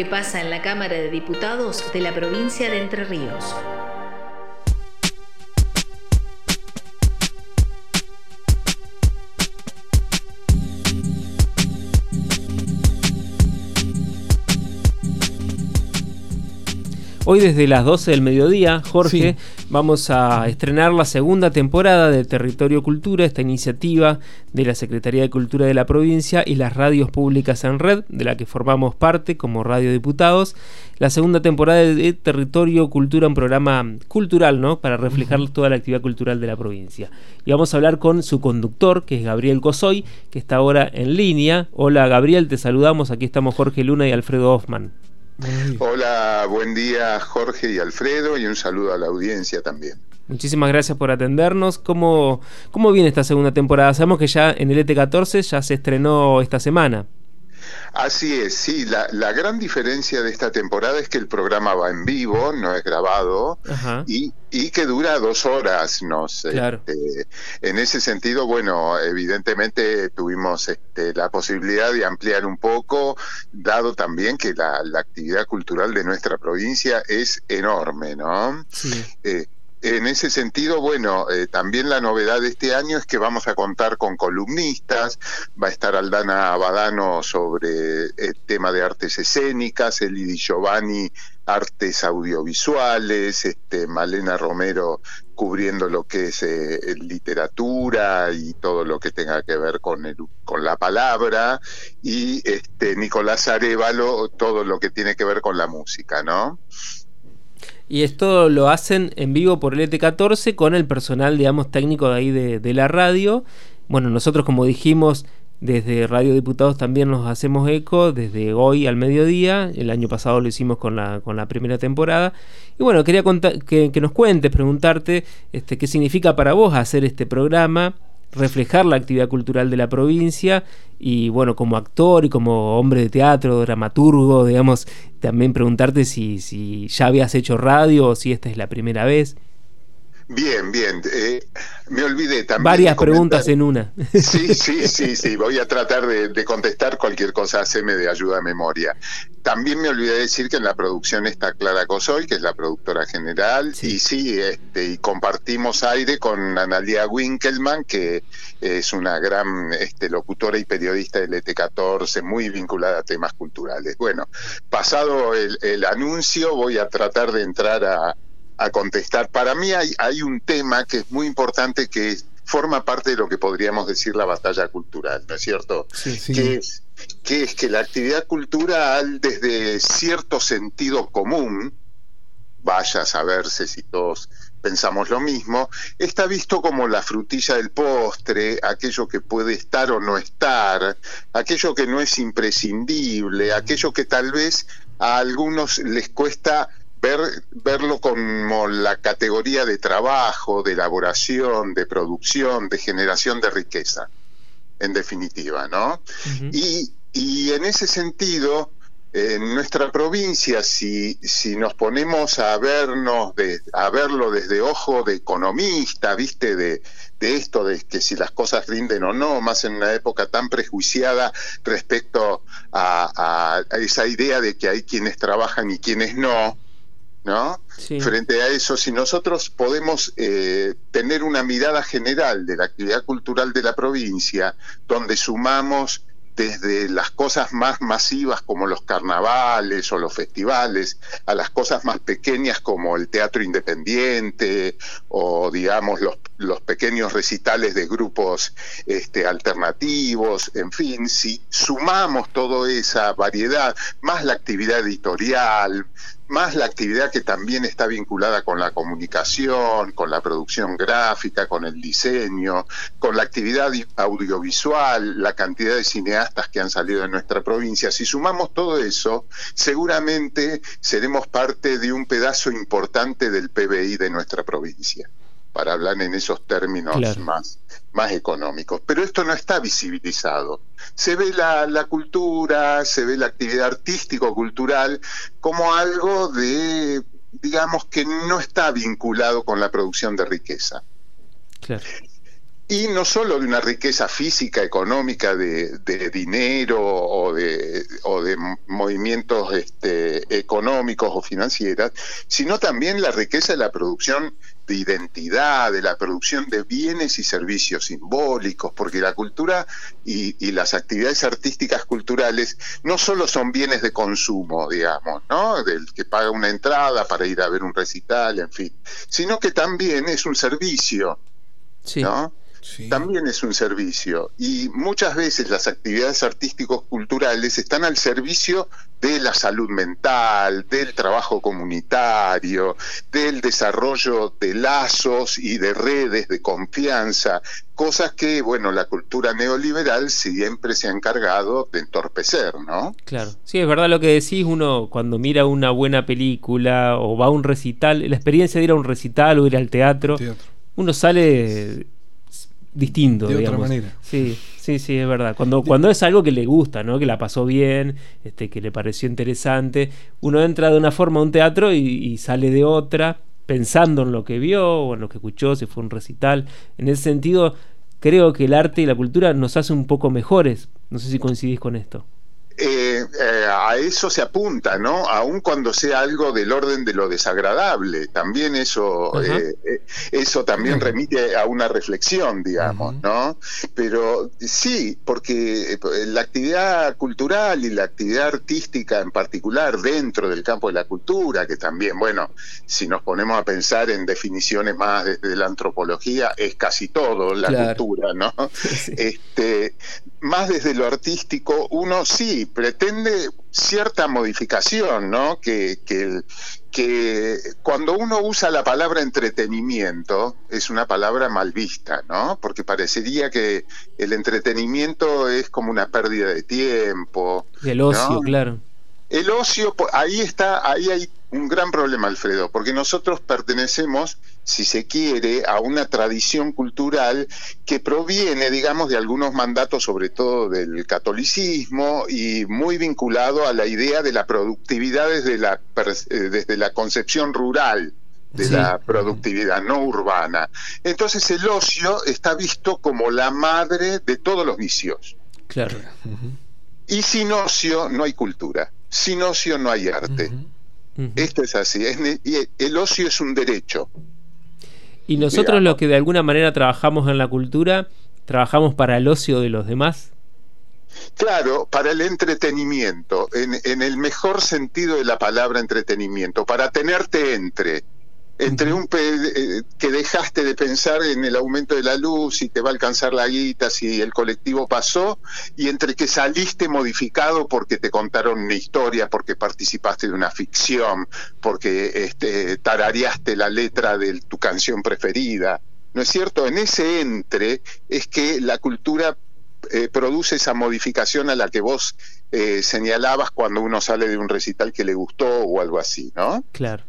que pasa en la Cámara de Diputados de la provincia de Entre Ríos. Hoy desde las 12 del mediodía, Jorge, vamos a estrenar la segunda temporada de Territorio Cultura, esta iniciativa de la Secretaría de Cultura de la provincia y las radios públicas en red, de la que formamos parte como Radio Diputados. La segunda temporada de Territorio Cultura, un programa cultural, ¿no? Para reflejar toda la actividad cultural de la provincia. Y vamos a hablar con su conductor, que es Gabriel Cosoy, que está ahora en línea. Hola Gabriel, te saludamos. Aquí estamos Jorge Luna y Alfredo Hoffman. Hola, buen día Jorge y Alfredo y un saludo a la audiencia también. Muchísimas gracias por atendernos. ¿Cómo, cómo viene esta segunda temporada? Sabemos que ya en el ET14 ya se estrenó esta semana. Así es, sí, la, gran diferencia de esta temporada es que el programa va en vivo, no es grabado, y, y, que dura dos horas. no claro. Este, en ese sentido, bueno, evidentemente tuvimos este, la posibilidad de ampliar un poco, dado también que la, actividad cultural de nuestra provincia es enorme, ¿no? Sí. Eh, en ese sentido, bueno, eh, también la novedad de este año es que vamos a contar con columnistas, va a estar Aldana Abadano sobre el tema de artes escénicas, Elidi Giovanni artes audiovisuales, este, Malena Romero cubriendo lo que es eh, literatura y todo lo que tenga que ver con, el, con la palabra, y este, Nicolás Arevalo todo lo que tiene que ver con la música, ¿no? Y esto lo hacen en vivo por el ET14 con el personal, digamos, técnico de ahí de, la radio. Bueno, nosotros, como dijimos, desde Radio Diputados también nos hacemos eco, desde hoy al mediodía. El año pasado lo hicimos con la, con la primera temporada. Y bueno, quería que, que, nos cuentes, preguntarte este, qué significa para vos hacer este programa reflejar la actividad cultural de la provincia y bueno, como actor y como hombre de teatro, dramaturgo, digamos, también preguntarte si, si ya habías hecho radio o si esta es la primera vez. Bien, bien. Eh, me olvidé también. Varias preguntas en una. Sí, sí, sí, sí. Voy a tratar de, contestar cualquier cosa, haceme de ayuda a memoria. También me olvidé decir que en la producción está Clara Cosoy, que es la productora general, y sí, este, y compartimos aire con Analia Winkelman, que es una gran este, locutora y periodista del ET14, muy vinculada a temas culturales. Bueno, pasado el anuncio, voy a tratar de entrar a a contestar. Para mí hay, hay un tema que es muy importante que forma parte de lo que podríamos decir la batalla cultural, ¿no es cierto? Que, es, que es que la actividad cultural desde cierto sentido común, vaya a saberse si todos pensamos lo mismo, está visto como la frutilla del postre, aquello que puede estar o no estar, aquello que no es imprescindible, aquello que tal vez a algunos les cuesta ver, verlo como la categoría de trabajo, de elaboración, de producción, de generación de riqueza, en definitiva, ¿no? y, y, en ese sentido, en nuestra provincia, si, si nos ponemos a vernos, de, a verlo desde ojo de economista, viste, de, de esto, de que si las cosas rinden o no, más en una época tan prejuiciada respecto a, a esa idea de que hay quienes trabajan y quienes no, ¿no? Frente a eso, si nosotros podemos eh, tener una mirada general de la actividad cultural de la provincia, donde sumamos desde las cosas más masivas como los carnavales o los festivales, a las cosas más pequeñas como el teatro independiente o digamos los, los pequeños recitales de grupos este, alternativos, en fin, si sumamos toda esa variedad, más la actividad editorial, más la actividad que también está vinculada con la comunicación, con la producción gráfica, con el diseño, con la actividad audiovisual, la cantidad de cineastas que han salido de nuestra provincia. Si sumamos todo eso, seguramente seremos parte de un pedazo importante del PBI de nuestra provincia para hablar en esos términos más, más económicos. Pero esto no está visibilizado. Se ve la, la cultura, se ve la actividad artístico-cultural como algo de, digamos, que no está vinculado con la producción de riqueza. Y no solo de una riqueza física, económica, de, de dinero o de, o de movimientos este, económicos o financieras, sino también la riqueza de la producción de identidad, de la producción de bienes y servicios simbólicos, porque la cultura y, las actividades artísticas culturales no solo son bienes de consumo, digamos, ¿no? Del que paga una entrada para ir a ver un recital, en fin, sino que también es un servicio, ¿no? También es un servicio. Y muchas veces las actividades artísticos culturales están al servicio de la salud mental, del trabajo comunitario, del desarrollo de lazos y de redes de confianza, cosas que, bueno, la cultura neoliberal siempre se ha encargado de entorpecer, ¿no? Claro, sí, es verdad lo que decís, uno cuando mira una buena película o va a un recital, la experiencia de ir a un recital o ir al teatro. uno sale distinto. De otra manera. Sí, sí, sí, es verdad. Cuando, cuando es algo que le gusta, ¿no? Que la pasó bien, este, que le pareció interesante, uno entra de una forma a un teatro y, sale de otra, pensando en lo que vio o en lo que escuchó, si fue un recital. En ese sentido, creo que el arte y la cultura nos hace un poco mejores. No sé si coincidís con esto. Eh, eh, a eso se apunta, ¿no? Aun cuando sea algo del orden de lo desagradable, también eso, eh, eso también remite a una reflexión, digamos, ¿no? Pero sí, porque la actividad cultural y la actividad artística en particular dentro del campo de la cultura, que también, bueno, si nos ponemos a pensar en definiciones más desde la antropología, es casi todo la cultura, ¿no? Este, más desde lo artístico, uno sí pretende cierta modificación, ¿no? Que, que, que, cuando uno usa la palabra entretenimiento es una palabra mal vista, ¿no? Porque parecería que el entretenimiento es como una pérdida de tiempo. el ocio, claro. El ocio, ahí está, ahí hay un gran problema, Alfredo, porque nosotros pertenecemos, si se quiere, a una tradición cultural que proviene, digamos, de algunos mandatos, sobre todo del catolicismo, y muy vinculado a la idea de la productividad desde la, eh, desde la concepción rural de la productividad no urbana. Entonces el ocio está visto como la madre de todos los vicios. Claro. Y sin ocio no hay cultura. Sin ocio no hay arte. Esto es así. el ocio es un derecho. Y nosotros lo que de alguna manera trabajamos en la cultura, trabajamos para el ocio de los demás. Claro, para el entretenimiento, en, en el mejor sentido de la palabra entretenimiento, para tenerte entre entre un eh, que dejaste de pensar en el aumento de la luz y te va a alcanzar la guita si el colectivo pasó y entre que saliste modificado porque te contaron una historia, porque participaste de una ficción, porque este, tarareaste la letra de tu canción preferida. ¿No es cierto? En ese entre es que la cultura eh, produce esa modificación a la que vos eh, señalabas cuando uno sale de un recital que le gustó o algo así, ¿no? Claro.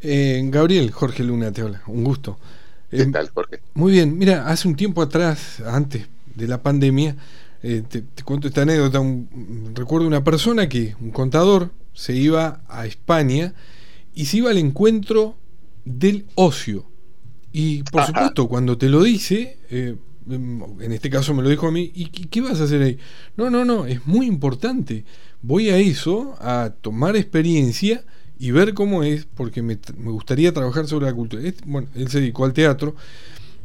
Eh, Gabriel, Jorge Luna te habla, un gusto. ¿Qué eh, tal, Jorge? Muy bien, mira, hace un tiempo atrás, antes de la pandemia, eh, te, cuento esta anécdota, recuerdo una persona que, un contador, se iba a España y se iba al encuentro del ocio. Y por supuesto, cuando te lo dice, en este caso me lo dijo a mí, ¿y qué vas a hacer ahí? No, no, no, es muy importante. Voy a eso, a tomar experiencia y ver cómo es, porque me, gustaría trabajar sobre la cultura. bueno, él se dedicó al teatro,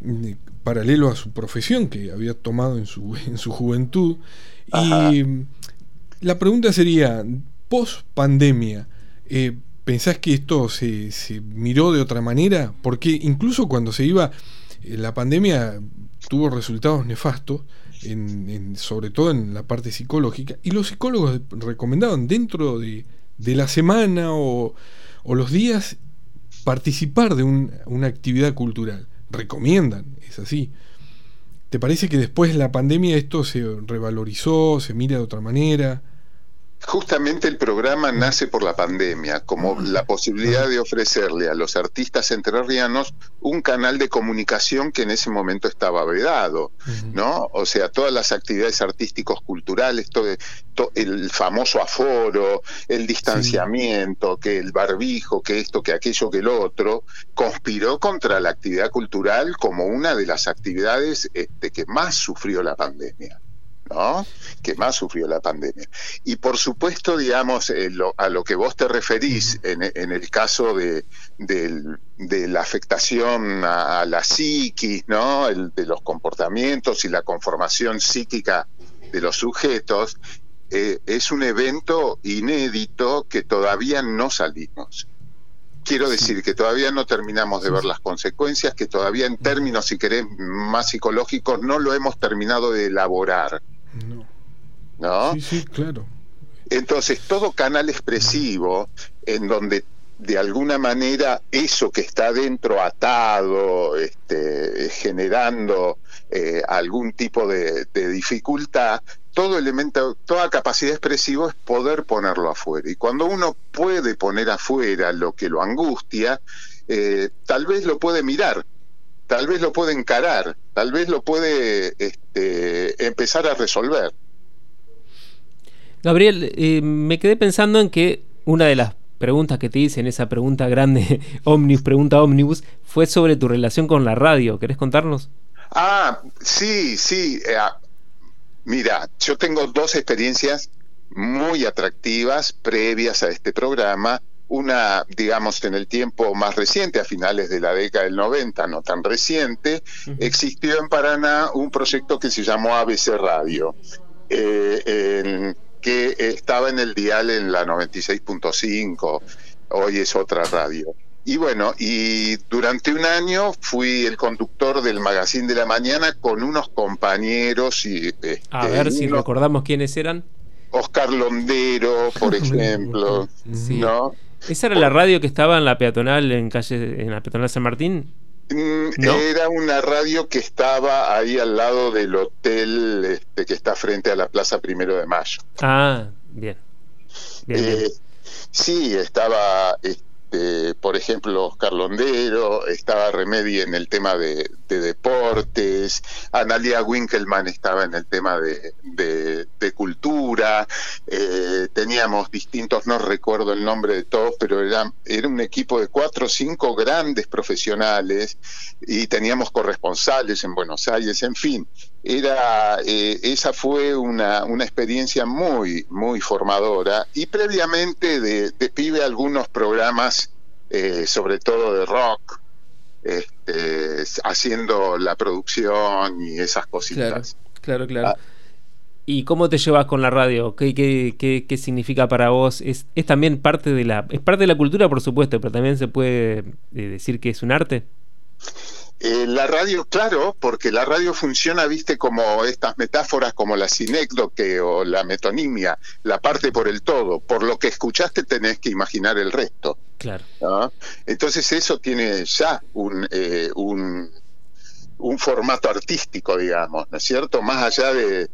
mm, paralelo a su profesión que había tomado en su, en su juventud. Y la pregunta sería, post pandemia, eh, ¿pensás que esto se, se, miró de otra manera? Porque incluso cuando se iba, eh, la pandemia tuvo resultados nefastos. En, sobre todo en la parte psicológica, y los psicólogos recomendaban dentro de, de la semana o, los días participar de una actividad cultural. Recomiendan, es así. ¿Te parece que después de la pandemia esto se revalorizó, se mira de otra manera? Justamente el programa nace por la pandemia, como la posibilidad de ofrecerle a los artistas entrerrianos un canal de comunicación que en ese momento estaba vedado, ¿no? O sea, todas las actividades artísticos culturales, todo, el famoso aforo, el distanciamiento, que el barbijo, que esto, que aquello, que el otro, conspiró contra la actividad cultural como una de las actividades este, que más sufrió la pandemia. ¿No? que más sufrió la pandemia. Y por supuesto, digamos, eh, a lo que vos te referís en, el caso de, la afectación a, la psiquis, ¿no? de los comportamientos y la conformación psíquica de los sujetos, eh, es un evento inédito que todavía no salimos. Quiero decir que todavía no terminamos de ver las consecuencias, que todavía en términos, si querés, más psicológicos, no lo hemos terminado de elaborar. No. Sí, sí, claro. Entonces, todo canal expresivo en donde de alguna manera eso que está dentro atado, este, generando eh, algún tipo de, dificultad, todo elemento, toda capacidad expresiva es poder ponerlo afuera. Y cuando uno puede poner afuera lo que lo angustia, eh, tal vez lo puede mirar, tal vez lo puede encarar, tal vez lo puede este, empezar a resolver. Gabriel, eh, me quedé pensando en que una de las preguntas que te hice en esa pregunta grande, Omnibus, pregunta Omnibus, fue sobre tu relación con la radio. ¿Querés contarnos? Ah, sí, sí. Eh, ah, mira, yo tengo dos experiencias muy atractivas previas a este programa. Una, digamos, en el tiempo más reciente, a finales de la década del 90, no tan reciente, existió en Paraná un proyecto que se llamó ABC Radio. Eh, que estaba en el dial en la 96.5, hoy es otra radio. Y bueno, y durante un año fui el conductor del Magazine de la Mañana con unos compañeros y... Este, a ver si recordamos quiénes eran. Oscar Londero, por ejemplo, ¿no? ¿Esa era la radio que estaba en la peatonal en calle en la peatonal San Martín? Mm, era una radio que estaba ahí al lado del hotel este, que está frente a la Plaza Primero de Mayo. Ah, bien. Eh, sí, estaba, este, por ejemplo, Oscar Londero, estaba Remedi en el tema de, deportes, Analia Winkelman estaba en el tema de, cultura, eh, teníamos distintos, no recuerdo el nombre de todos, pero era, era un equipo de cuatro o cinco grandes profesionales y teníamos corresponsales en Buenos Aires, en fin, era eh, esa fue una, una, experiencia muy muy formadora y previamente de, de pibe algunos programas eh, sobre todo de rock este, haciendo la producción y esas cositas claro claro, ah. ¿Y cómo te llevas con la radio? ¿Qué, qué, qué, qué significa para vos? ¿Es, ¿Es, también parte de la... Es parte de la cultura, por supuesto, pero también se puede eh, decir que es un arte? Eh, la radio, claro, porque la radio funciona, viste, como estas metáforas como la sinécdoque o la metonimia, la parte por el todo. Por lo que escuchaste tenés que imaginar el resto. Claro. Entonces eso tiene ya un, eh, un, un formato artístico, digamos, ¿no es cierto? Más allá de,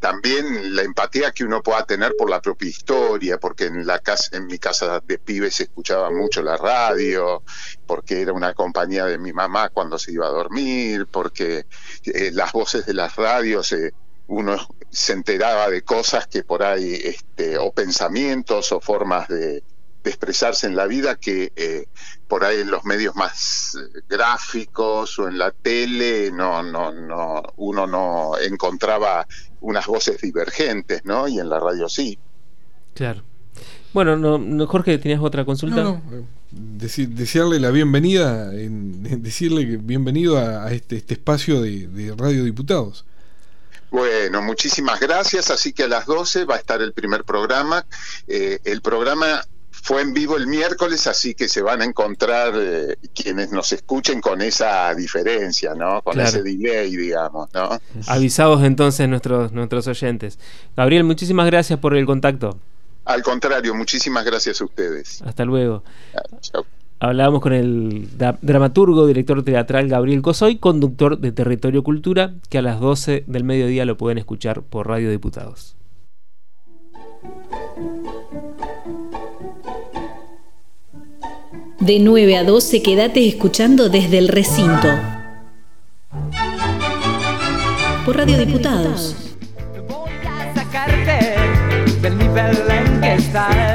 también la empatía que uno pueda tener por la propia historia, porque en la casa, en mi casa de pibes se escuchaba mucho la radio, porque era una compañía de mi mamá cuando se iba a dormir, porque eh, las voces de las radios eh, uno se enteraba de cosas que por ahí, este, o pensamientos o formas de, expresarse en la vida que eh, por ahí en los medios más gráficos o en la tele no no no uno no encontraba unas voces divergentes, ¿no? Y en la radio sí. Claro. Bueno, no, Jorge, ¿tenías otra consulta? No, eh, desearle la bienvenida, en, decirle que bienvenido a, este, este, espacio de, Radio Diputados. Bueno, muchísimas gracias. Así que a las 12 va a estar el primer programa. Eh, el programa fue en vivo el miércoles, así que se van a encontrar eh, quienes nos escuchen con esa diferencia, ¿no? Con ese delay, digamos, ¿no? Avisados entonces nuestros, nuestros oyentes. Gabriel, muchísimas gracias por el contacto. Al contrario, muchísimas gracias a ustedes. Hasta luego. Ah, Hablábamos con el dramaturgo, director teatral Gabriel Cosoy, conductor de Territorio Cultura, que a las 12 del mediodía lo pueden escuchar por Radio Diputados. De 9 a 12 quédate escuchando desde el recinto. Por Radio Diputados. Voy a sacarte del nivel en que estás.